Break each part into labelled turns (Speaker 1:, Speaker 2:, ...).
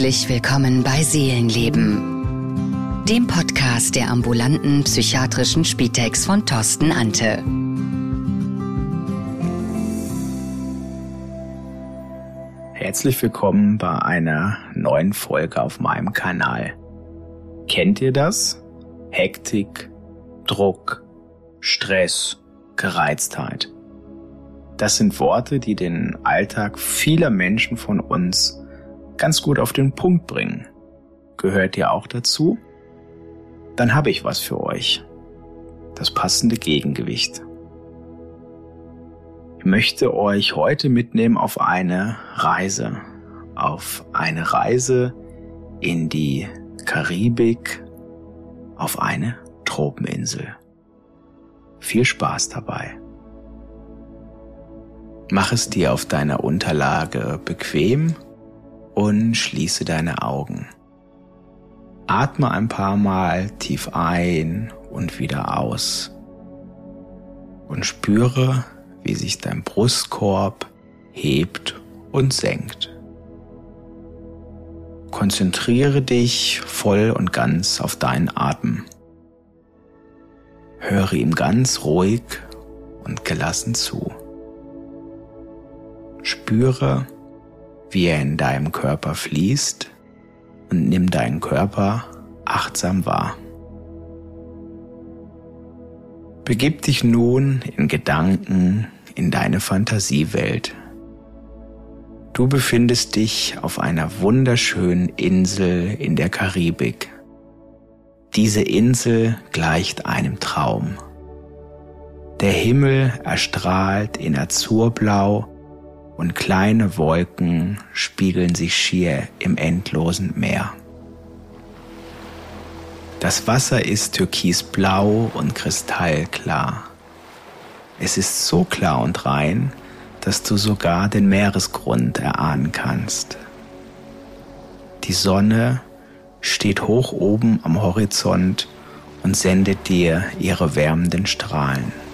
Speaker 1: Herzlich willkommen bei Seelenleben, dem Podcast der ambulanten psychiatrischen Spitex von Torsten Ante.
Speaker 2: Herzlich willkommen bei einer neuen Folge auf meinem Kanal. Kennt ihr das? Hektik, Druck, Stress, Gereiztheit. Das sind Worte, die den Alltag vieler Menschen von uns ganz gut auf den Punkt bringen. Gehört ihr auch dazu? Dann habe ich was für euch. Das passende Gegengewicht. Ich möchte euch heute mitnehmen auf eine Reise. Auf eine Reise in die Karibik, auf eine Tropeninsel. Viel Spaß dabei. Mach es dir auf deiner Unterlage bequem und schließe deine Augen. Atme ein paar Mal tief ein und wieder aus und spüre, wie sich dein Brustkorb hebt und senkt. Konzentriere dich voll und ganz auf deinen Atem. Höre ihm ganz ruhig und gelassen zu. Spüre, wie er in deinem Körper fließt und nimm deinen Körper achtsam wahr. Begib dich nun in Gedanken in deine Fantasiewelt. Du befindest dich auf einer wunderschönen Insel in der Karibik. Diese Insel gleicht einem Traum. Der Himmel erstrahlt in Azurblau und kleine Wolken spiegeln sich schier im endlosen Meer. Das Wasser ist türkisblau und kristallklar. Es ist so klar und rein, dass du sogar den Meeresgrund erahnen kannst. Die Sonne steht hoch oben am Horizont und sendet dir ihre wärmenden Strahlen.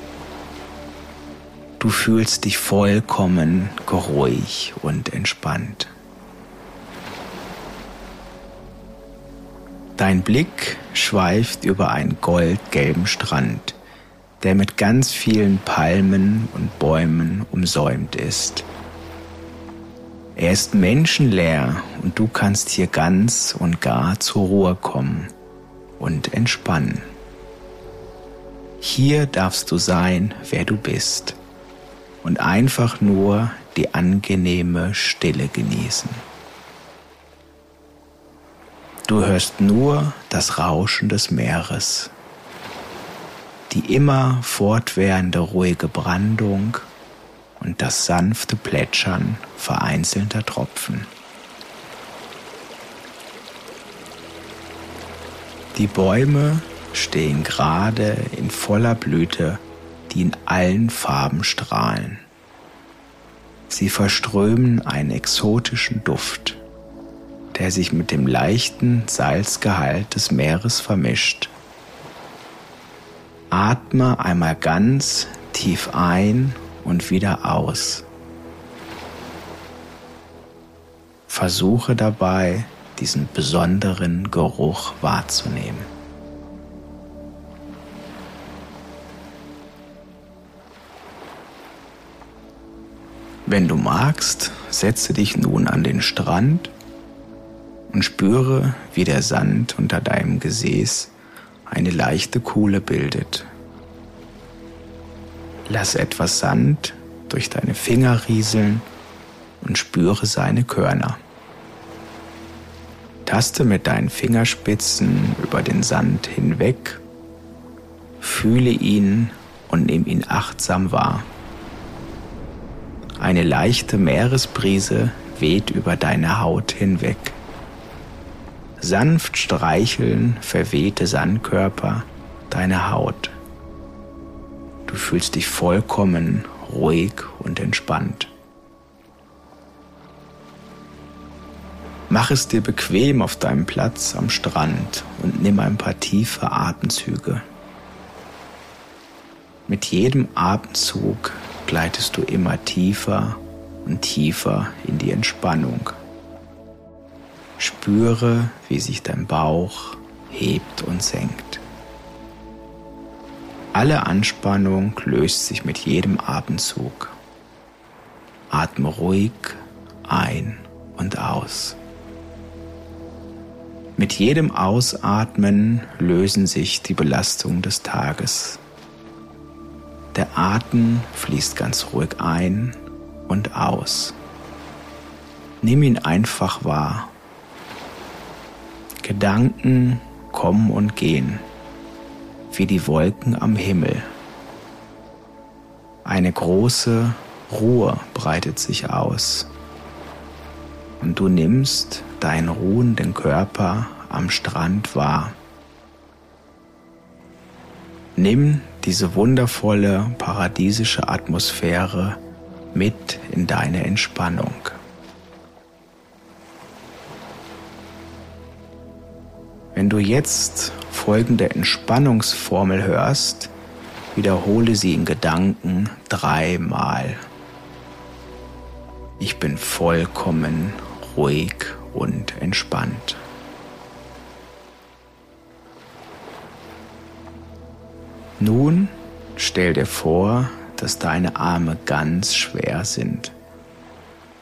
Speaker 2: Du fühlst dich vollkommen geruhig und entspannt. Dein Blick schweift über einen goldgelben Strand, der mit ganz vielen Palmen und Bäumen umsäumt ist. Er ist menschenleer und du kannst hier ganz und gar zur Ruhe kommen und entspannen. Hier darfst du sein, wer du bist und einfach nur die angenehme Stille genießen. Du hörst nur das Rauschen des Meeres, die immer fortwährende ruhige Brandung und das sanfte Plätschern vereinzelter Tropfen. Die Bäume stehen gerade in voller Blüte die in allen Farben strahlen. Sie verströmen einen exotischen Duft, der sich mit dem leichten Salzgehalt des Meeres vermischt. Atme einmal ganz tief ein und wieder aus. Versuche dabei, diesen besonderen Geruch wahrzunehmen. Wenn du magst, setze dich nun an den Strand und spüre, wie der Sand unter deinem Gesäß eine leichte Kuhle bildet. Lass etwas Sand durch deine Finger rieseln und spüre seine Körner. Taste mit deinen Fingerspitzen über den Sand hinweg, fühle ihn und nimm ihn achtsam wahr. Eine leichte Meeresbrise weht über deine Haut hinweg. Sanft streicheln verwehte Sandkörper deine Haut. Du fühlst dich vollkommen ruhig und entspannt. Mach es dir bequem auf deinem Platz am Strand und nimm ein paar tiefe Atemzüge. Mit jedem Atemzug gleitest du immer tiefer und tiefer in die Entspannung. Spüre, wie sich dein Bauch hebt und senkt. Alle Anspannung löst sich mit jedem Atemzug. Atme ruhig ein und aus. Mit jedem Ausatmen lösen sich die Belastungen des Tages. Der Atem fließt ganz ruhig ein und aus. Nimm ihn einfach wahr. Gedanken kommen und gehen, wie die Wolken am Himmel. Eine große Ruhe breitet sich aus und du nimmst deinen ruhenden Körper am Strand wahr. Nimm diese wundervolle paradiesische Atmosphäre mit in deine Entspannung. Wenn du jetzt folgende Entspannungsformel hörst, wiederhole sie in Gedanken dreimal. Ich bin vollkommen ruhig und entspannt. Nun stell dir vor, dass deine Arme ganz schwer sind.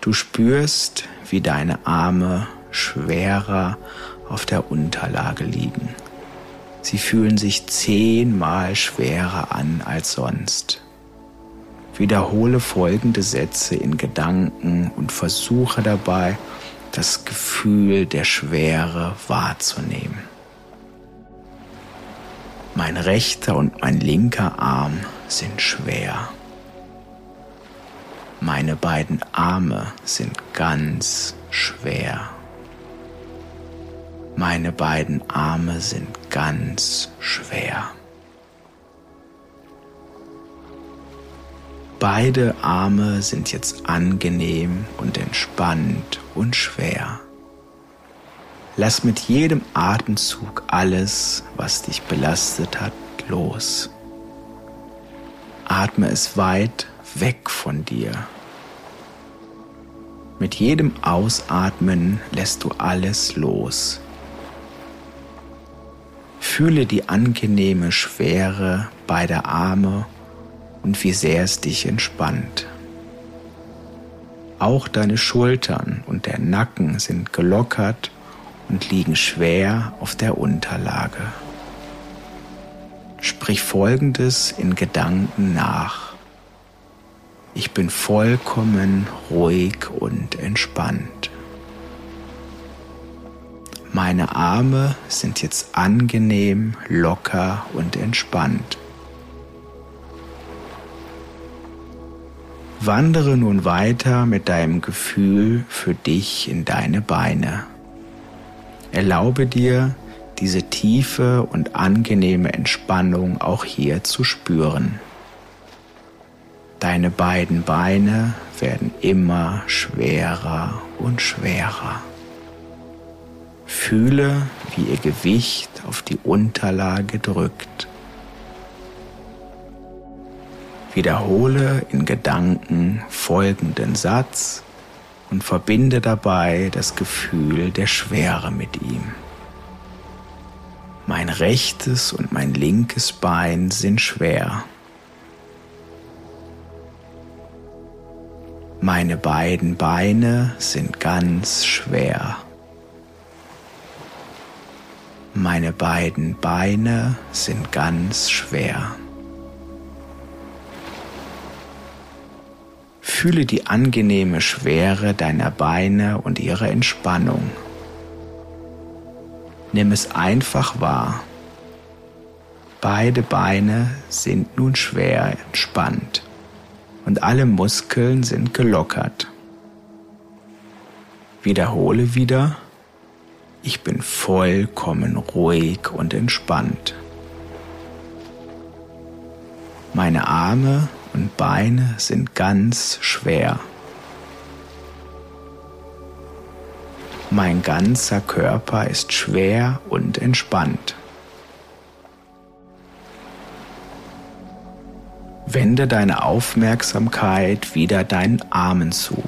Speaker 2: Du spürst, wie deine Arme schwerer auf der Unterlage liegen. Sie fühlen sich zehnmal schwerer an als sonst. Wiederhole folgende Sätze in Gedanken und versuche dabei, das Gefühl der Schwere wahrzunehmen. Mein rechter und mein linker Arm sind schwer. Meine beiden Arme sind ganz schwer. Meine beiden Arme sind ganz schwer. Beide Arme sind jetzt angenehm und entspannt und schwer. Lass mit jedem Atemzug alles, was dich belastet hat, los. Atme es weit weg von dir. Mit jedem Ausatmen lässt du alles los. Fühle die angenehme Schwere beider Arme und wie sehr es dich entspannt. Auch deine Schultern und der Nacken sind gelockert und liegen schwer auf der Unterlage. Sprich Folgendes in Gedanken nach. Ich bin vollkommen ruhig und entspannt. Meine Arme sind jetzt angenehm, locker und entspannt. Wandere nun weiter mit deinem Gefühl für dich in deine Beine. Erlaube dir, diese tiefe und angenehme Entspannung auch hier zu spüren. Deine beiden Beine werden immer schwerer und schwerer. Fühle, wie ihr Gewicht auf die Unterlage drückt. Wiederhole in Gedanken folgenden Satz und verbinde dabei das Gefühl der Schwere mit ihm. Mein rechtes und mein linkes Bein sind schwer. Meine beiden Beine sind ganz schwer. Meine beiden Beine sind ganz schwer. Fühle die angenehme Schwere deiner Beine und ihre Entspannung. Nimm es einfach wahr. Beide Beine sind nun schwer entspannt und alle Muskeln sind gelockert. Wiederhole wieder, ich bin vollkommen ruhig und entspannt. Meine Arme und Beine sind ganz schwer. Mein ganzer Körper ist schwer und entspannt. Wende deine Aufmerksamkeit wieder deinen Armen zu.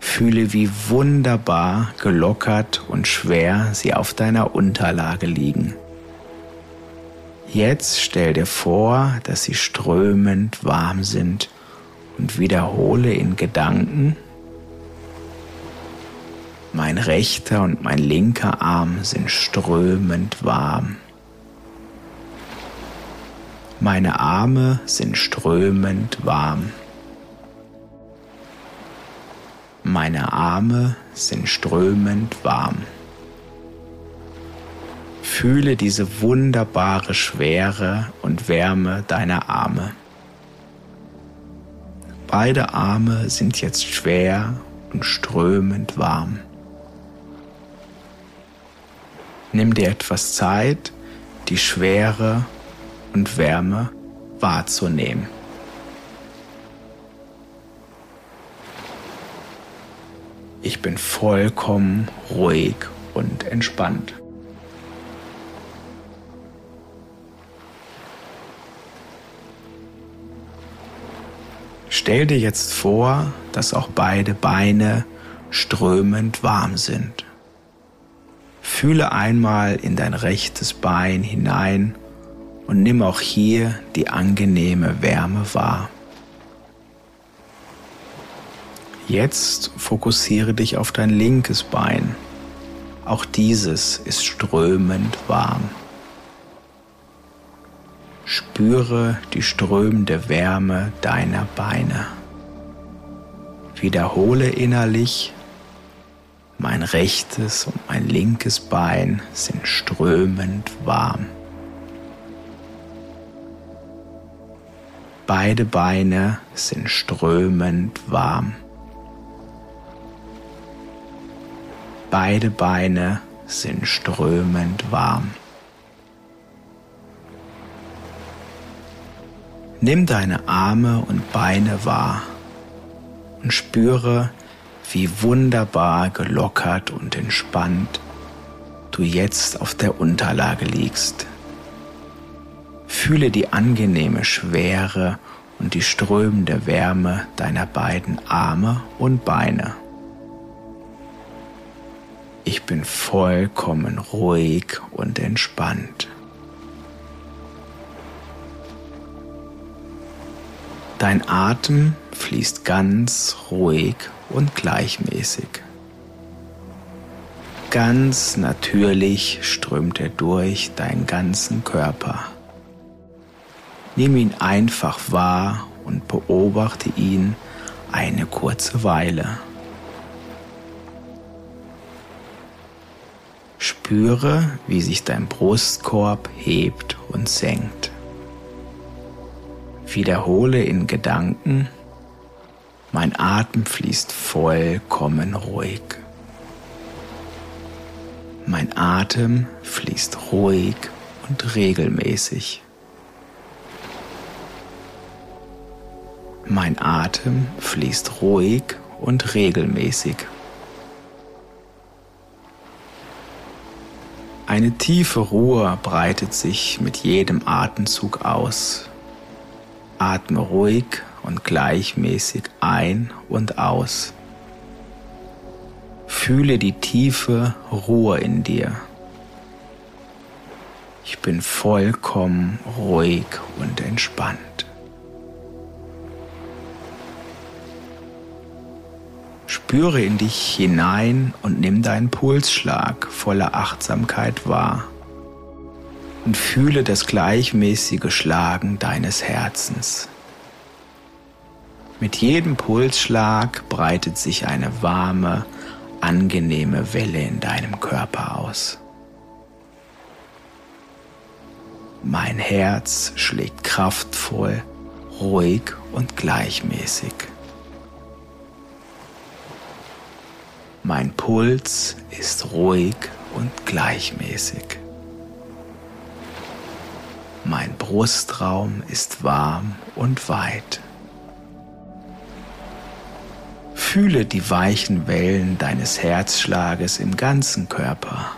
Speaker 2: Fühle, wie wunderbar gelockert und schwer sie auf deiner Unterlage liegen. Jetzt stell dir vor, dass sie strömend warm sind und wiederhole in Gedanken, mein rechter und mein linker Arm sind strömend warm. Meine Arme sind strömend warm. Meine Arme sind strömend warm. Fühle diese wunderbare Schwere und Wärme deiner Arme. Beide Arme sind jetzt schwer und strömend warm. Nimm dir etwas Zeit, die Schwere und Wärme wahrzunehmen. Ich bin vollkommen ruhig und entspannt. Stell dir jetzt vor, dass auch beide Beine strömend warm sind. Fühle einmal in dein rechtes Bein hinein und nimm auch hier die angenehme Wärme wahr. Jetzt fokussiere dich auf dein linkes Bein. Auch dieses ist strömend warm. Spüre die strömende Wärme deiner Beine. Wiederhole innerlich, mein rechtes und mein linkes Bein sind strömend warm. Beide Beine sind strömend warm. Beide Beine sind strömend warm. Nimm deine Arme und Beine wahr und spüre, wie wunderbar gelockert und entspannt du jetzt auf der Unterlage liegst. Fühle die angenehme Schwere und die strömende Wärme deiner beiden Arme und Beine. Ich bin vollkommen ruhig und entspannt. Dein Atem fließt ganz ruhig und gleichmäßig. Ganz natürlich strömt er durch deinen ganzen Körper. Nimm ihn einfach wahr und beobachte ihn eine kurze Weile. Spüre, wie sich dein Brustkorb hebt und senkt. Wiederhole in Gedanken, mein Atem fließt vollkommen ruhig. Mein Atem fließt ruhig und regelmäßig. Mein Atem fließt ruhig und regelmäßig. Eine tiefe Ruhe breitet sich mit jedem Atemzug aus. Atme ruhig und gleichmäßig ein und aus. Fühle die tiefe Ruhe in dir. Ich bin vollkommen ruhig und entspannt. Spüre in dich hinein und nimm deinen Pulsschlag voller Achtsamkeit wahr. Und fühle das gleichmäßige Schlagen deines Herzens. Mit jedem Pulsschlag breitet sich eine warme, angenehme Welle in deinem Körper aus. Mein Herz schlägt kraftvoll, ruhig und gleichmäßig. Mein Puls ist ruhig und gleichmäßig. Mein Brustraum ist warm und weit. Fühle die weichen Wellen deines Herzschlages im ganzen Körper.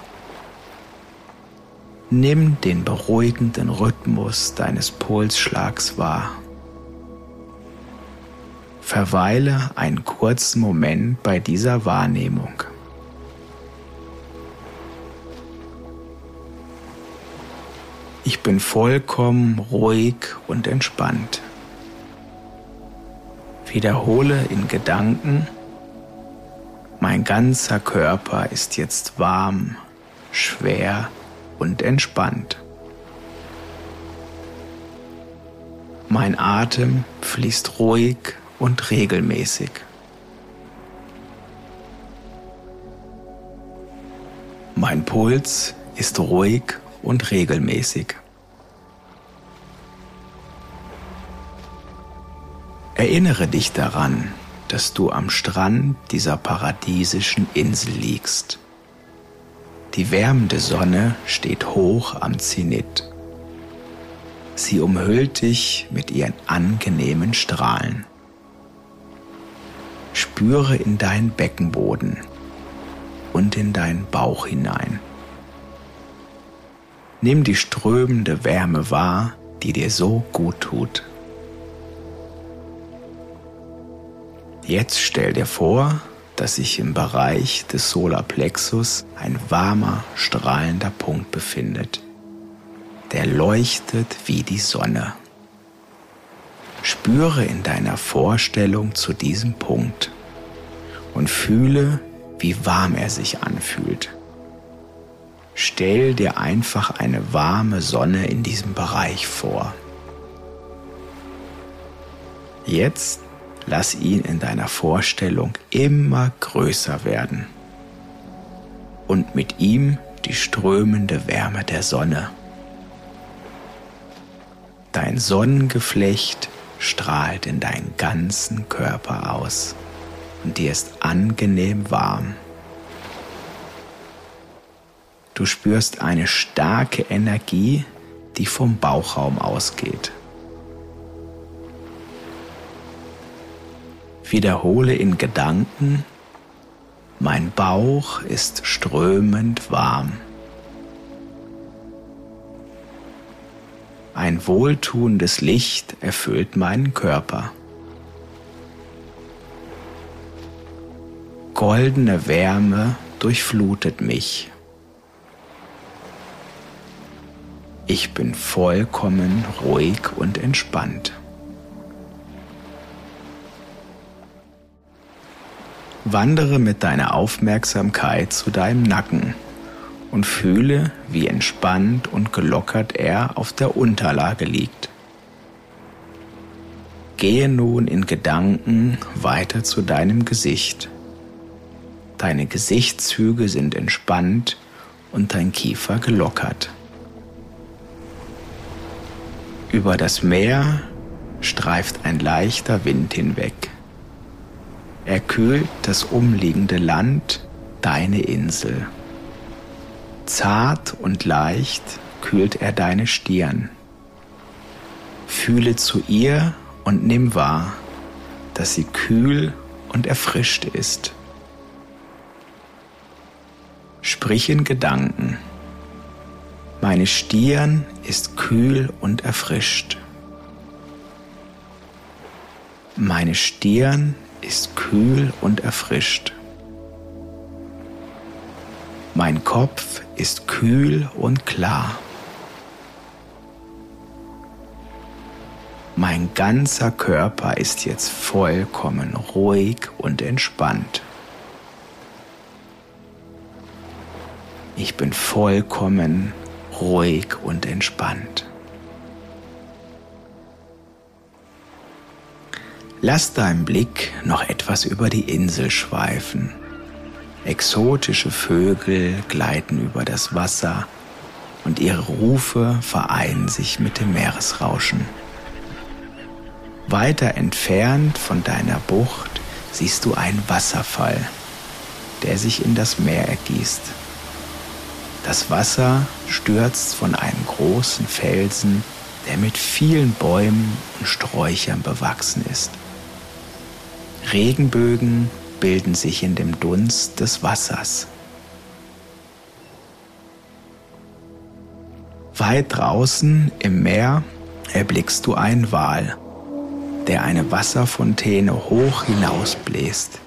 Speaker 2: Nimm den beruhigenden Rhythmus deines Pulsschlags wahr. Verweile einen kurzen Moment bei dieser Wahrnehmung. Ich bin vollkommen ruhig und entspannt. Wiederhole in Gedanken, mein ganzer Körper ist jetzt warm, schwer und entspannt. Mein Atem fließt ruhig und regelmäßig. Mein Puls ist ruhig und regelmäßig. Erinnere dich daran, dass du am Strand dieser paradiesischen Insel liegst. Die wärmende Sonne steht hoch am Zenit. Sie umhüllt dich mit ihren angenehmen Strahlen. Spüre in deinen Beckenboden und in deinen Bauch hinein. Nimm die strömende Wärme wahr, die dir so gut tut. Jetzt stell dir vor, dass sich im Bereich des Solarplexus ein warmer, strahlender Punkt befindet. Der leuchtet wie die Sonne. Spüre in deiner Vorstellung zu diesem Punkt und fühle, wie warm er sich anfühlt. Stell dir einfach eine warme Sonne in diesem Bereich vor. Jetzt lass ihn in deiner Vorstellung immer größer werden und mit ihm die strömende Wärme der Sonne. Dein Sonnengeflecht strahlt in deinen ganzen Körper aus und dir ist angenehm warm. Du spürst eine starke Energie, die vom Bauchraum ausgeht. Wiederhole in Gedanken, mein Bauch ist strömend warm. Ein wohltuendes Licht erfüllt meinen Körper. Goldene Wärme durchflutet mich. Ich bin vollkommen ruhig und entspannt. Wandere mit deiner Aufmerksamkeit zu deinem Nacken und fühle, wie entspannt und gelockert er auf der Unterlage liegt. Gehe nun in Gedanken weiter zu deinem Gesicht. Deine Gesichtszüge sind entspannt und dein Kiefer gelockert. Über das Meer streift ein leichter Wind hinweg. Er kühlt das umliegende Land, deine Insel. Zart und leicht kühlt er deine Stirn. Fühle zu ihr und nimm wahr, dass sie kühl und erfrischt ist. Sprich in Gedanken. Meine Stirn ist kühl und erfrischt. Meine Stirn ist kühl und erfrischt. Mein Kopf ist kühl und klar. Mein ganzer Körper ist jetzt vollkommen ruhig und entspannt. Ich bin vollkommen ruhig und entspannt. Lass deinen Blick noch etwas über die Insel schweifen. Exotische Vögel gleiten über das Wasser und ihre Rufe vereinen sich mit dem Meeresrauschen. Weiter entfernt von deiner Bucht siehst du einen Wasserfall, der sich in das Meer ergießt. Das Wasser stürzt von einem großen Felsen, der mit vielen Bäumen und Sträuchern bewachsen ist. Regenbögen bilden sich in dem Dunst des Wassers. Weit draußen im Meer erblickst du einen Wal, der eine Wasserfontäne hoch hinausbläst.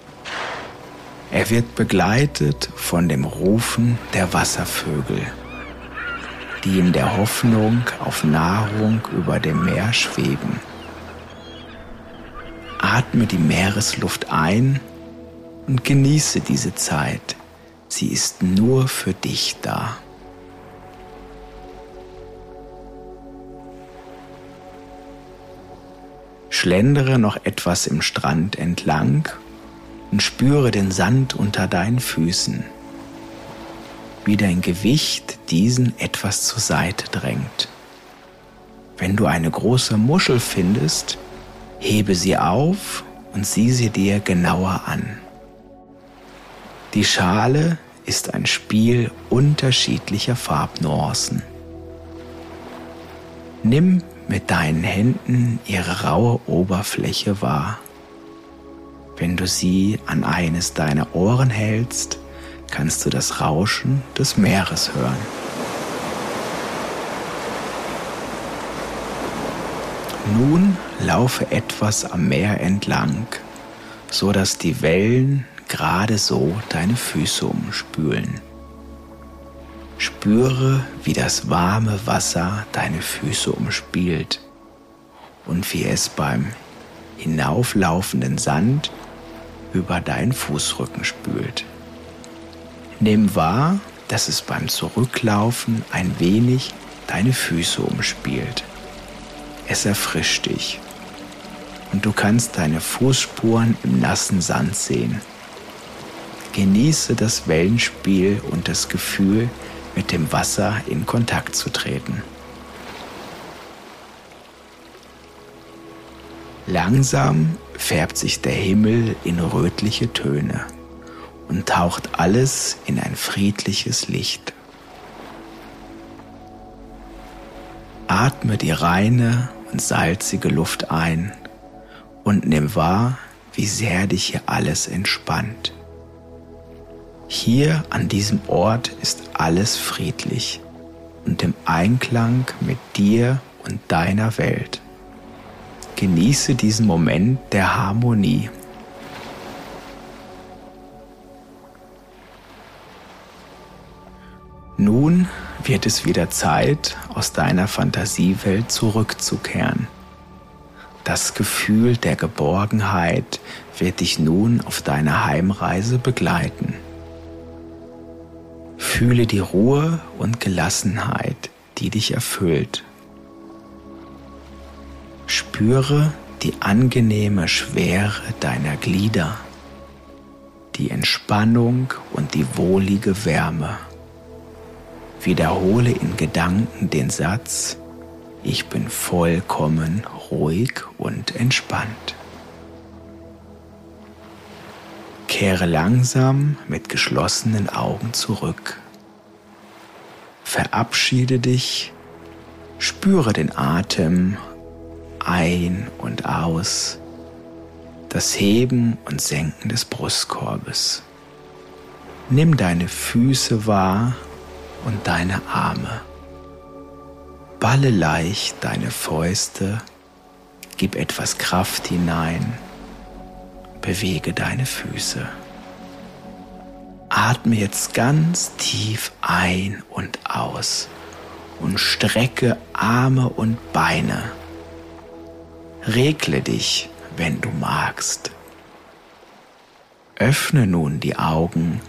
Speaker 2: Er wird begleitet von dem Rufen der Wasservögel, die in der Hoffnung auf Nahrung über dem Meer schweben. Atme die Meeresluft ein und genieße diese Zeit. Sie ist nur für dich da. Schlendere noch etwas im Strand entlang und spüre den Sand unter deinen Füßen, wie dein Gewicht diesen etwas zur Seite drängt. Wenn du eine große Muschel findest, hebe sie auf und sieh sie dir genauer an. Die Schale ist ein Spiel unterschiedlicher Farbnuancen. Nimm mit deinen Händen ihre raue Oberfläche wahr. Wenn du sie an eines deiner Ohren hältst, kannst du das Rauschen des Meeres hören. Nun laufe etwas am Meer entlang, so dass die Wellen gerade so deine Füße umspülen. Spüre, wie das warme Wasser deine Füße umspielt und wie es beim hinauflaufenden Sand über deinen Fußrücken spült. Nimm wahr, dass es beim Zurücklaufen ein wenig deine Füße umspielt. Es erfrischt dich und du kannst deine Fußspuren im nassen Sand sehen. Genieße das Wellenspiel und das Gefühl, mit dem Wasser in Kontakt zu treten. Langsam färbt sich der Himmel in rötliche Töne und taucht alles in ein friedliches Licht. Atme die reine und salzige Luft ein und nimm wahr, wie sehr dich hier alles entspannt. Hier an diesem Ort ist alles friedlich und im Einklang mit dir und deiner Welt. Genieße diesen Moment der Harmonie. Nun wird es wieder Zeit, aus deiner Fantasiewelt zurückzukehren. Das Gefühl der Geborgenheit wird dich nun auf deiner Heimreise begleiten. Fühle die Ruhe und Gelassenheit, die dich erfüllt. Spüre die angenehme Schwere deiner Glieder, die Entspannung und die wohlige Wärme. Wiederhole in Gedanken den Satz, ich bin vollkommen ruhig und entspannt. Kehre langsam mit geschlossenen Augen zurück. Verabschiede dich, spüre den Atem ein und aus, das Heben und Senken des Brustkorbes. Nimm deine Füße wahr und deine Arme. Balle leicht deine Fäuste, gib etwas Kraft hinein, bewege deine Füße. Atme jetzt ganz tief ein und aus und strecke Arme und Beine. Regle dich, wenn du magst. Öffne nun die Augen,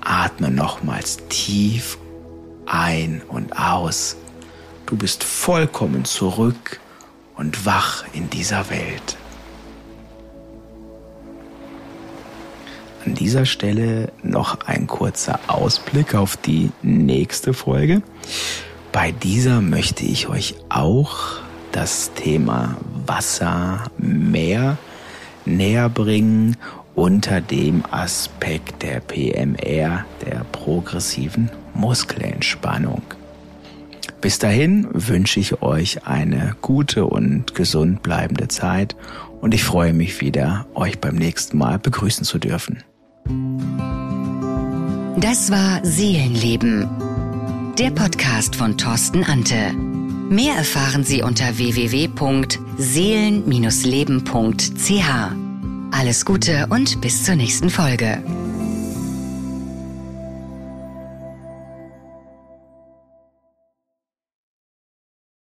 Speaker 2: atme nochmals tief ein und aus. Du bist vollkommen zurück und wach in dieser Welt. An dieser Stelle noch ein kurzer Ausblick auf die nächste Folge. Bei dieser möchte ich euch auch das Thema Wasser, Meer näher bringen unter dem Aspekt der PMR, der progressiven Muskelentspannung. Bis dahin wünsche ich euch eine gute und gesund bleibende Zeit und ich freue mich wieder, euch beim nächsten Mal begrüßen zu dürfen.
Speaker 1: Das war Seelenleben, der Podcast von Thorsten Ante. Mehr erfahren Sie unter www.seelen-leben.ch. Alles Gute und bis zur nächsten Folge.